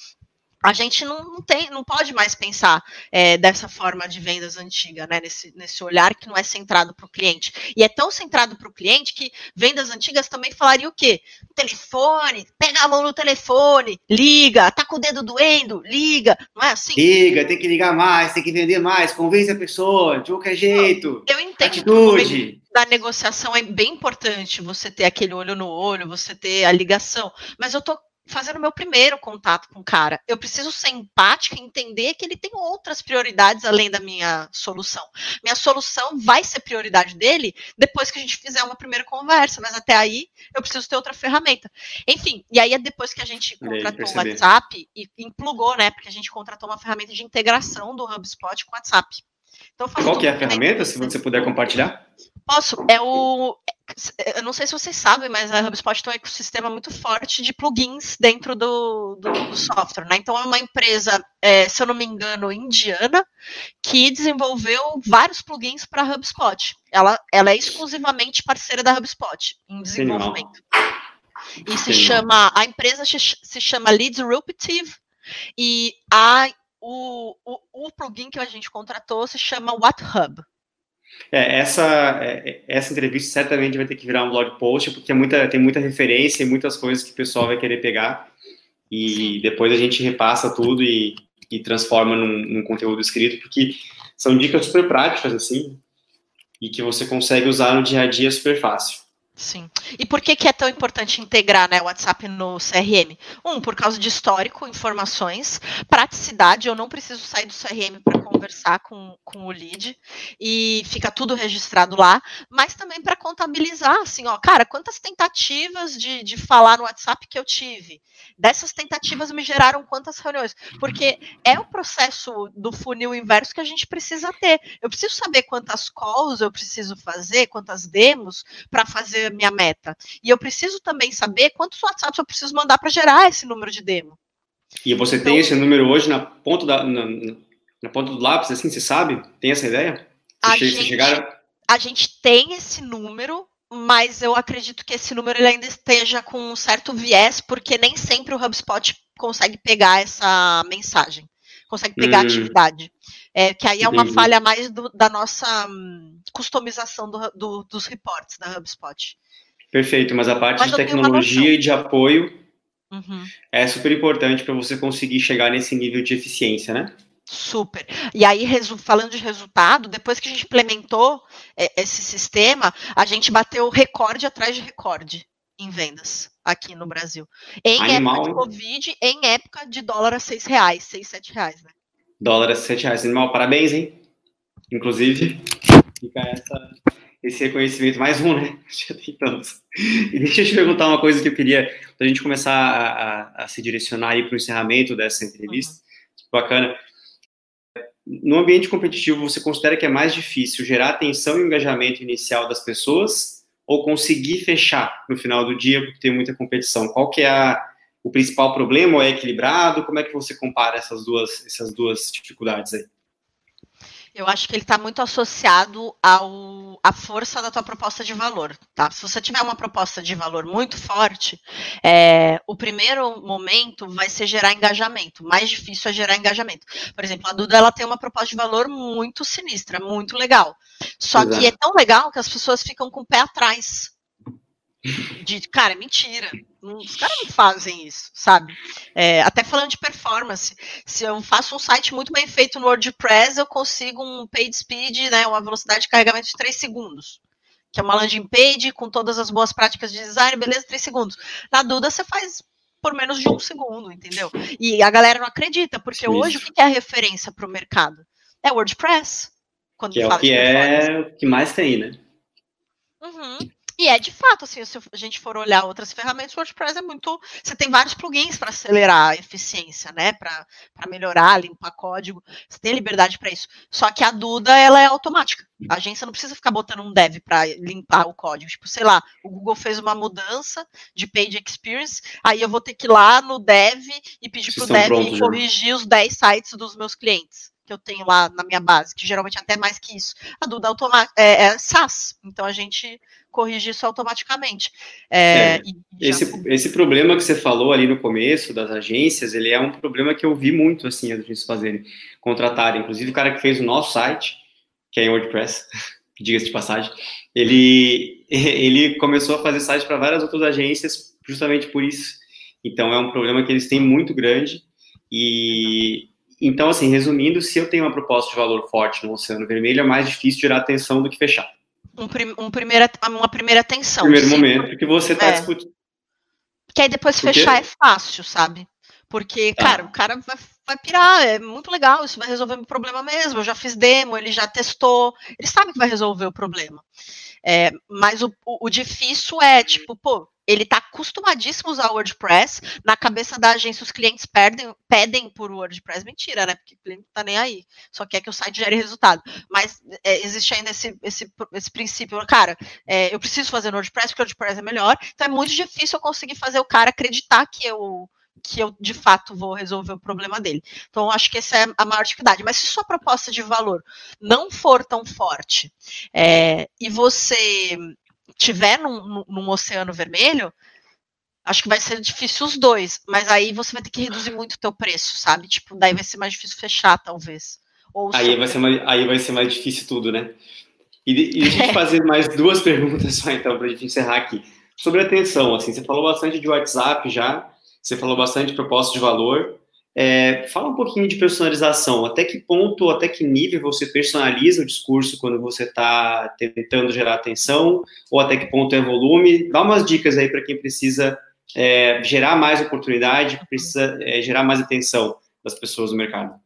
a gente não, não, tem, não pode mais pensar é, dessa forma de vendas antiga, né? Nesse, nesse olhar que não é centrado para o cliente. E é tão centrado para o cliente que vendas antigas também falaria o quê? Telefone, pega a mão no telefone, liga, tá com o dedo doendo, liga, não é assim? Liga, tem que ligar mais, tem que vender mais, convence a pessoa, de qualquer jeito. Eu entendo Atitude. da negociação é bem importante você ter aquele olho no olho, você ter a ligação, mas eu tô fazendo meu primeiro contato com o cara. Eu preciso ser empática e entender que ele tem outras prioridades além da minha solução. Minha solução vai ser prioridade dele depois que a gente fizer uma primeira conversa, mas até aí eu preciso ter outra ferramenta. Enfim, e aí é depois que a gente contratou o WhatsApp e implugou, né? Porque a gente contratou uma ferramenta de integração do HubSpot com o WhatsApp. Então, Qual que é a ferramenta, se você puder compartilhar? Posso. É o eu não sei se vocês sabem, mas a HubSpot tem um ecossistema muito forte de plugins dentro do, do, do software, né? Então é uma empresa, é, se eu não me engano, indiana, que desenvolveu vários plugins para a HubSpot. Ela, ela é exclusivamente parceira da HubSpot em desenvolvimento. E se chama, a empresa se chama Lead Disruptive e a, o, o, o plugin que a gente contratou se chama WhatHub. É, essa, é, essa entrevista certamente vai ter que virar um blog post, porque é muita, tem muita referência e muitas coisas que o pessoal vai querer pegar. E depois a gente repassa tudo e, e transforma num, num, conteúdo escrito, porque são dicas super práticas, assim, e que você consegue usar no dia a dia super fácil. Sim. E por que, que é tão importante integrar né, o WhatsApp no CRM? Um, por causa de histórico, informações, praticidade, eu não preciso sair do CRM para conversar com, com o lead e fica tudo registrado lá, mas também para contabilizar, assim, ó, cara, quantas tentativas de, de falar no WhatsApp que eu tive? Dessas tentativas me geraram quantas reuniões? Porque é o processo do funil inverso que a gente precisa ter. Eu preciso saber quantas calls eu preciso fazer, quantas demos para fazer minha meta. E eu preciso também saber quantos WhatsApps eu preciso mandar para gerar esse número de demo. E você então, tem esse número hoje na ponta, da, na, na, ponta do lápis, assim, você sabe? Tem essa ideia? a, gente, chegaram... a gente tem esse número mas eu acredito que esse número ainda esteja com um certo viés, porque nem sempre o HubSpot consegue pegar essa mensagem, consegue pegar hum. a atividade. É, que aí é uma Entendi. falha mais do, da nossa hum, customização do, do, dos reportes da HubSpot. Perfeito, mas a parte mas de tecnologia e de apoio uhum. é super importante para você conseguir chegar nesse nível de eficiência, né? Super. E aí, falando de resultado, depois que a gente implementou é, esse sistema, a gente bateu recorde atrás de recorde em vendas aqui no Brasil. Em Animal. época de Covid, em época de dólar a seis reais, seis, sete reais, né? Dólar a sete reais. Animal, parabéns, hein? Inclusive, fica essa, esse reconhecimento, mais um, né? Já tem tantos. E deixa eu te perguntar uma coisa que eu queria, para a gente começar a, a, a se direcionar aí para o encerramento dessa entrevista. Uhum. Bacana no ambiente competitivo, você considera que é mais difícil gerar atenção e engajamento inicial das pessoas ou conseguir fechar no final do dia porque tem muita competição? Qual que é a, o principal problema ou é equilibrado? Como é que você compara essas duas, essas duas dificuldades aí? Eu acho que ele está muito associado ao, à força da tua proposta de valor, tá? Se você tiver uma proposta de valor muito forte, é, o primeiro momento vai ser gerar engajamento. Mais difícil é gerar engajamento. Por exemplo, a Duda ela tem uma proposta de valor muito sinistra, muito legal. Só Exato. que é tão legal que as pessoas ficam com o pé atrás. De, cara, é mentira. Os caras não fazem isso, sabe? É, até falando de performance, se eu faço um site muito bem feito no WordPress, eu consigo um page speed, né, uma velocidade de carregamento de 3 segundos. Que é uma landing page com todas as boas práticas de design, beleza, 3 segundos. Na Duda, você faz por menos de um segundo, entendeu? E a galera não acredita, porque isso. hoje o que é a referência para o mercado? É WordPress. Quando que é o que é o que mais tem, né? Uhum. E é de fato, assim, se a gente for olhar outras ferramentas, o WordPress é muito. Você tem vários plugins para acelerar a eficiência, né? Para melhorar, limpar código. Você tem liberdade para isso. Só que a Duda, ela é automática. A agência não precisa ficar botando um dev para limpar o código. Tipo, sei lá, o Google fez uma mudança de page experience, aí eu vou ter que ir lá no dev e pedir para o dev prontos, corrigir já. os 10 sites dos meus clientes que eu tenho lá na minha base, que geralmente é até mais que isso. A Duda é, é SaaS, então a gente corrige isso automaticamente. É, é, esse, já... esse problema que você falou ali no começo das agências, ele é um problema que eu vi muito assim as agências fazerem, contratarem. Inclusive o cara que fez o nosso site, que é em WordPress, diga-se de passagem, ele ele começou a fazer site para várias outras agências justamente por isso. Então é um problema que eles têm muito grande e então, assim, resumindo, se eu tenho uma proposta de valor forte no Oceano Vermelho, é mais difícil tirar atenção do que fechar. Um, prim, um primeira, uma primeira atenção. Primeiro sim. momento que você está é. discutindo. Que aí depois fechar é fácil, sabe? Porque, tá. cara, o cara vai, vai pirar, é muito legal, isso vai resolver meu problema mesmo. Eu já fiz demo, ele já testou, ele sabe que vai resolver o problema. É, mas o, o, o, difícil é, tipo, pô, ele está acostumadíssimo a usar o WordPress. Na cabeça da agência, os clientes perdem, pedem por WordPress. Mentira, né? Porque o cliente não está nem aí. Só quer que o site gere resultado. Mas é, existe ainda esse, esse, esse princípio. Cara, é, eu preciso fazer no WordPress porque o WordPress é melhor. Então é muito difícil eu conseguir fazer o cara acreditar que eu que eu de fato vou resolver o problema dele. Então, acho que essa é a maior dificuldade. Mas se sua proposta de valor não for tão forte é, e você tiver num, num, oceano vermelho, acho que vai ser difícil os dois. Mas aí você vai ter que reduzir muito o teu preço, sabe? Tipo, daí vai ser mais difícil fechar, talvez. Ou aí, vai ser mais, aí vai ser mais difícil tudo, né? E, e deixa eu te fazer mais duas perguntas só, então, para a gente encerrar aqui. Sobre atenção, assim, você falou bastante de WhatsApp já, você falou bastante de propósito de valor. É, fala um pouquinho de personalização. Até que ponto, até que nível você personaliza o discurso quando você está tentando gerar atenção? Ou até que ponto é volume? Dá umas dicas aí para quem precisa é, gerar mais oportunidade, precisa é, gerar mais atenção das pessoas no mercado.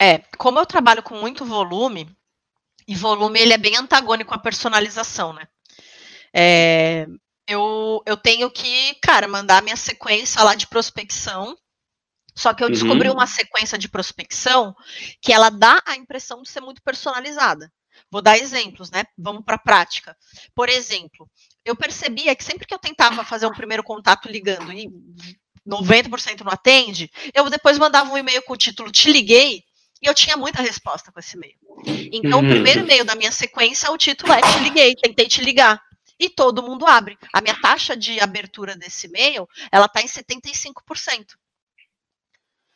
É, como eu trabalho com muito volume, e volume ele é bem antagônico à personalização, né? É, eu, eu tenho que, cara, mandar minha sequência lá de prospecção. Só que eu descobri uhum. uma sequência de prospecção que ela dá a impressão de ser muito personalizada. Vou dar exemplos, né? Vamos para a prática. Por exemplo, eu percebia que sempre que eu tentava fazer um primeiro contato ligando e 90% não atende, eu depois mandava um e-mail com o título Te liguei e eu tinha muita resposta com esse e-mail. Então, uhum. o primeiro e-mail da minha sequência, o título é Te liguei, tentei te ligar. e todo mundo abre. A minha taxa de abertura desse e-mail, ela está em 75%.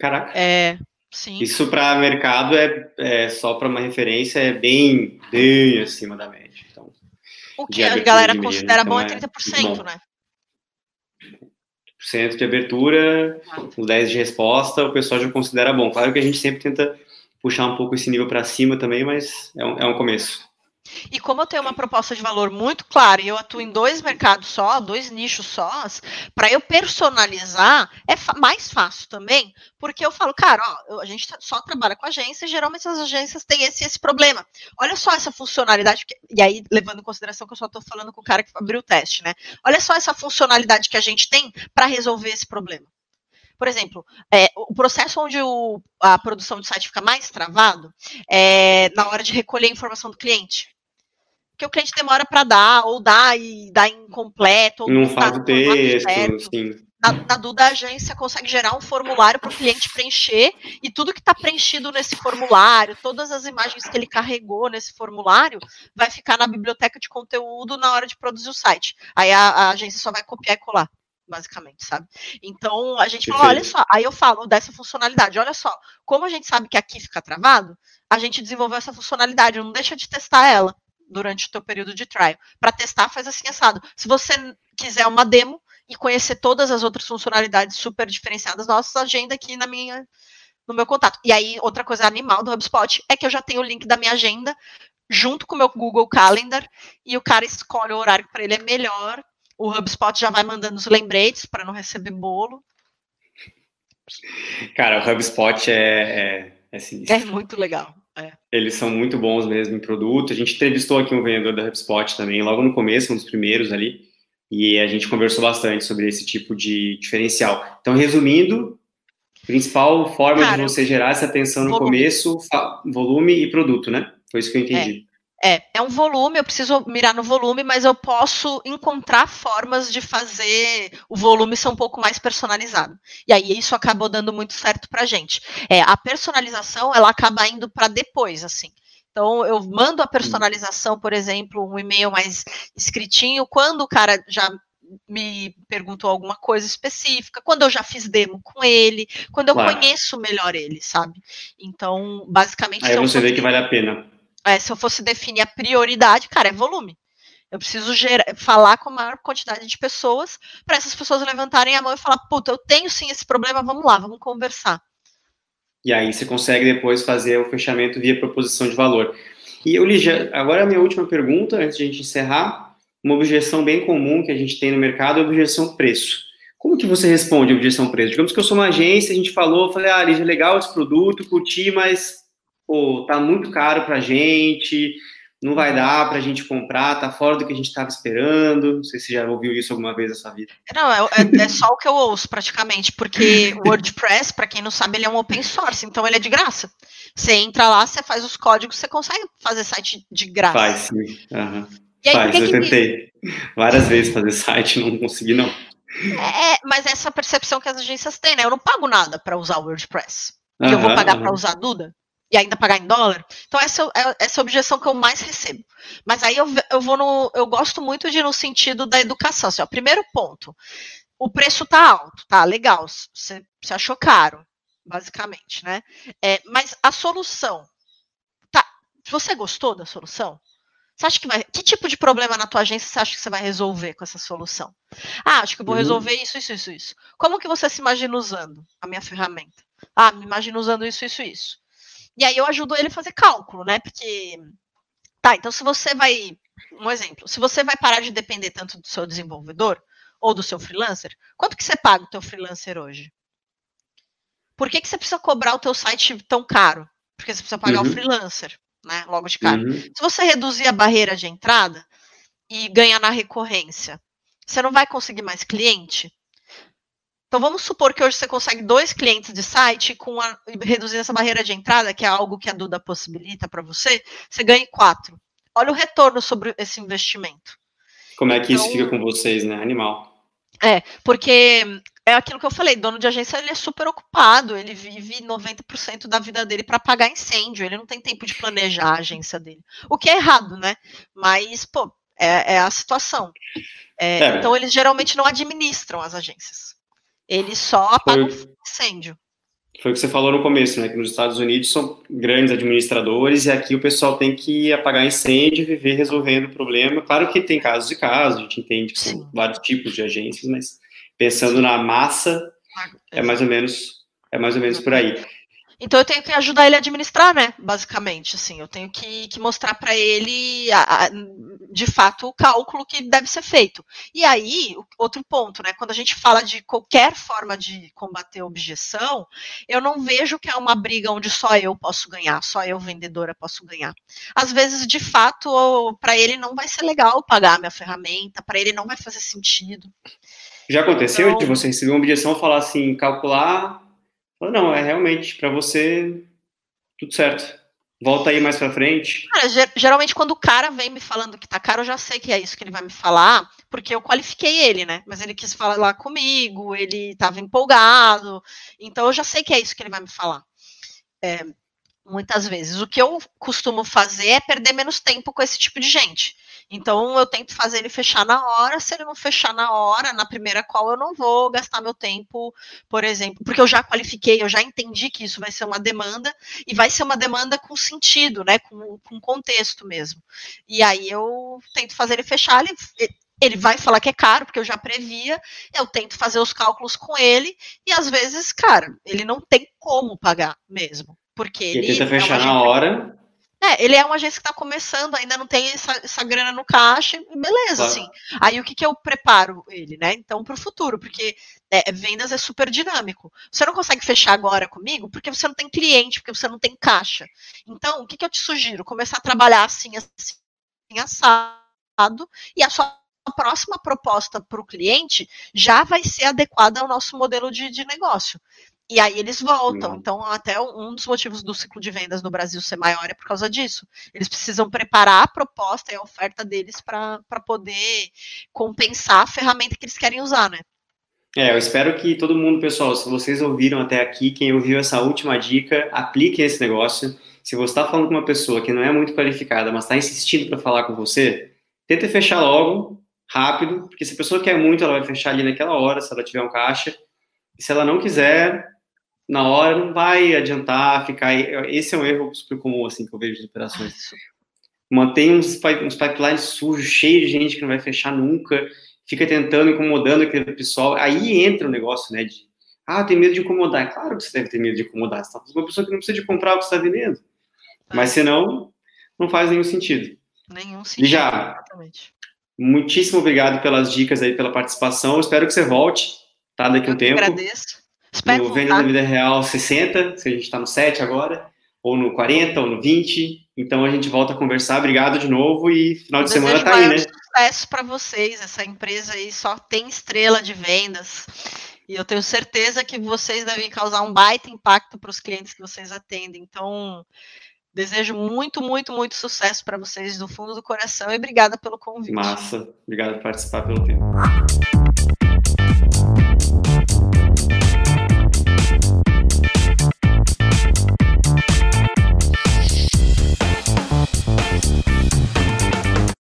Caraca. É, sim. Isso para mercado é, é só para uma referência, é bem, bem acima da média. Então, o que a galera considera então bom é 30%, bom. né? cento de abertura, com 10 de resposta, o pessoal já considera bom. Claro que a gente sempre tenta puxar um pouco esse nível para cima também, mas é um, é um começo. E como eu tenho uma proposta de valor muito clara e eu atuo em dois mercados só, dois nichos sós, para eu personalizar é mais fácil também, porque eu falo, cara, ó, a gente tá, só trabalha com agência e geralmente as agências têm esse, esse problema. Olha só essa funcionalidade, e aí levando em consideração que eu só estou falando com o cara que abriu o teste, né? Olha só essa funcionalidade que a gente tem para resolver esse problema. Por exemplo, é, o processo onde o, a produção do site fica mais travado é na hora de recolher a informação do cliente. Porque o cliente demora para dar, ou dá e dá incompleto, ou não, não faz o texto, sim. Na, na Duda, a agência consegue gerar um formulário para o cliente preencher e tudo que está preenchido nesse formulário, todas as imagens que ele carregou nesse formulário, vai ficar na biblioteca de conteúdo na hora de produzir o site. Aí a, a agência só vai copiar e colar basicamente, sabe? Então a gente falou, olha só, aí eu falo dessa funcionalidade, olha só, como a gente sabe que aqui fica travado, a gente desenvolveu essa funcionalidade, não deixa de testar ela durante o teu período de trial. Para testar, faz assim assado. Se você quiser uma demo e conhecer todas as outras funcionalidades super diferenciadas nossas, agenda aqui na minha no meu contato. E aí, outra coisa animal do HubSpot é que eu já tenho o link da minha agenda junto com o meu Google Calendar e o cara escolhe o horário para ele é melhor o HubSpot já vai mandando os lembretes para não receber bolo. Cara, o HubSpot é, é, é sinistro. É muito legal. É. Eles são muito bons mesmo em produto. A gente entrevistou aqui um vendedor da HubSpot também, logo no começo, um dos primeiros ali, e a gente conversou bastante sobre esse tipo de diferencial. Então, resumindo, principal forma Cara, de você gerar essa atenção no volume. começo, volume e produto, né? Foi isso que eu entendi. É. É, é um volume, eu preciso mirar no volume, mas eu posso encontrar formas de fazer o volume ser um pouco mais personalizado. E aí isso acabou dando muito certo pra gente. É, a personalização, ela acaba indo para depois, assim. Então, eu mando a personalização, por exemplo, um e-mail mais escritinho, quando o cara já me perguntou alguma coisa específica, quando eu já fiz demo com ele, quando eu claro. conheço melhor ele, sabe? Então, basicamente. Aí você vê que vale a pena é, se eu fosse definir a prioridade, cara, é volume. Eu preciso gerar, falar com a maior quantidade de pessoas para essas pessoas levantarem a mão e falar, puta, eu tenho sim esse problema, vamos lá, vamos conversar. E aí você consegue depois fazer o fechamento via proposição de valor. E eu Lígia, agora a minha última pergunta, antes de a gente encerrar, uma objeção bem comum que a gente tem no mercado é a objeção preço. Como que você responde a objeção preço? Digamos que eu sou uma agência, a gente falou, falei, ah, Lígia, legal esse produto, curti, mas pô, tá muito caro pra gente, não vai dar pra gente comprar, tá fora do que a gente estava esperando. Não sei se já ouviu isso alguma vez na sua vida. Não, é, é, é só o que eu ouço praticamente, porque o WordPress, para quem não sabe, ele é um open source, então ele é de graça. Você entra lá, você faz os códigos, você consegue fazer site de graça. Faz, sim. Uhum. Aí, faz, eu tentei várias vezes fazer site, não consegui não. É, mas essa percepção que as agências têm, né? Eu não pago nada para usar o WordPress. Uhum, eu vou pagar uhum. para usar a Duda? E ainda pagar em dólar. Então, essa é essa é objeção que eu mais recebo. Mas aí eu, eu vou no. Eu gosto muito de ir no sentido da educação. Assim, ó, primeiro ponto. O preço tá alto, tá? Legal. Você, você achou caro, basicamente, né? É, mas a solução. Tá. Você gostou da solução? Você acha que vai. Que tipo de problema na tua agência você acha que você vai resolver com essa solução? Ah, acho que eu vou uhum. resolver isso, isso, isso, isso. Como que você se imagina usando a minha ferramenta? Ah, me imagino usando isso, isso, isso. E aí eu ajudo ele a fazer cálculo, né? Porque. Tá, então se você vai. Um exemplo, se você vai parar de depender tanto do seu desenvolvedor ou do seu freelancer, quanto que você paga o teu freelancer hoje? Por que, que você precisa cobrar o teu site tão caro? Porque você precisa pagar uhum. o freelancer, né? Logo de cara. Uhum. Se você reduzir a barreira de entrada e ganhar na recorrência, você não vai conseguir mais cliente? Então vamos supor que hoje você consegue dois clientes de site com a, reduzindo essa barreira de entrada, que é algo que a Duda possibilita para você, você ganha quatro. Olha o retorno sobre esse investimento. Como é que então, isso fica com vocês, né? Animal. É, porque é aquilo que eu falei, dono de agência ele é super ocupado, ele vive 90% da vida dele para pagar incêndio, ele não tem tempo de planejar a agência dele. O que é errado, né? Mas, pô, É, é a situação. É, é. Então, eles geralmente não administram as agências. Eles só apagam Foi... incêndio. Foi o que você falou no começo, né? Que nos Estados Unidos são grandes administradores e aqui o pessoal tem que apagar incêndio e viver resolvendo o problema. Claro que tem casos e casos, a gente entende que Sim. são vários tipos de agências, mas pensando Sim. na massa, é mais ou menos é mais ou menos por aí. Então eu tenho que ajudar ele a administrar, né? Basicamente, assim, eu tenho que, que mostrar para ele, a, a, de fato, o cálculo que deve ser feito. E aí, outro ponto, né? Quando a gente fala de qualquer forma de combater objeção, eu não vejo que é uma briga onde só eu posso ganhar, só eu vendedora posso ganhar. Às vezes, de fato, para ele não vai ser legal pagar a minha ferramenta, para ele não vai fazer sentido. Já aconteceu então, de você receber uma objeção e falar assim, calcular não, é realmente, para você, tudo certo. Volta aí mais para frente. Cara, geralmente quando o cara vem me falando que tá caro, eu já sei que é isso que ele vai me falar, porque eu qualifiquei ele, né? Mas ele quis falar lá comigo, ele estava empolgado, então eu já sei que é isso que ele vai me falar. É, muitas vezes. O que eu costumo fazer é perder menos tempo com esse tipo de gente. Então eu tento fazer ele fechar na hora. Se ele não fechar na hora, na primeira call, eu não vou gastar meu tempo, por exemplo, porque eu já qualifiquei, eu já entendi que isso vai ser uma demanda e vai ser uma demanda com sentido, né? Com, com contexto mesmo. E aí eu tento fazer ele fechar. Ele, ele vai falar que é caro, porque eu já previa, eu tento fazer os cálculos com ele, e às vezes, cara, ele não tem como pagar mesmo. Porque ele. Ele tenta fechar é na hora. É, ele é uma agência que está começando, ainda não tem essa, essa grana no caixa, beleza, claro. assim. Aí o que, que eu preparo ele, né? Então, para o futuro, porque é, vendas é super dinâmico. Você não consegue fechar agora comigo porque você não tem cliente, porque você não tem caixa. Então, o que, que eu te sugiro? Começar a trabalhar assim, assim, assado, e a sua próxima proposta para o cliente já vai ser adequada ao nosso modelo de, de negócio. E aí eles voltam. Então, até um dos motivos do ciclo de vendas no Brasil ser maior é por causa disso. Eles precisam preparar a proposta e a oferta deles para poder compensar a ferramenta que eles querem usar, né? É, eu espero que todo mundo, pessoal, se vocês ouviram até aqui, quem ouviu essa última dica, aplique esse negócio. Se você está falando com uma pessoa que não é muito qualificada, mas está insistindo para falar com você, tenta fechar logo, rápido, porque se a pessoa quer muito, ela vai fechar ali naquela hora, se ela tiver um caixa. E se ela não quiser, na hora não vai adiantar ficar. Esse é um erro super comum assim que eu vejo de operações. Mantém uns, uns pipelines sujos, cheios de gente que não vai fechar nunca, fica tentando, incomodando aquele pessoal. Aí entra o negócio, né? De, ah, tem medo de incomodar. É claro que você deve ter medo de incomodar. Você está uma pessoa que não precisa de comprar o que você está vendendo. Mas senão, não faz nenhum sentido. Nenhum sentido. E já, exatamente. muitíssimo obrigado pelas dicas aí, pela participação. Eu espero que você volte, tá? Daqui a um tempo. agradeço. Espero no Venda da Vida Real 60, se a gente está no 7 agora, ou no 40, ou no 20. Então a gente volta a conversar. Obrigado de novo e final de semana tá aí, né? sucesso para vocês. Essa empresa aí só tem estrela de vendas. E eu tenho certeza que vocês devem causar um baita impacto para os clientes que vocês atendem. Então, desejo muito, muito, muito sucesso para vocês do fundo do coração e obrigada pelo convite. Massa. Obrigado por participar pelo tempo.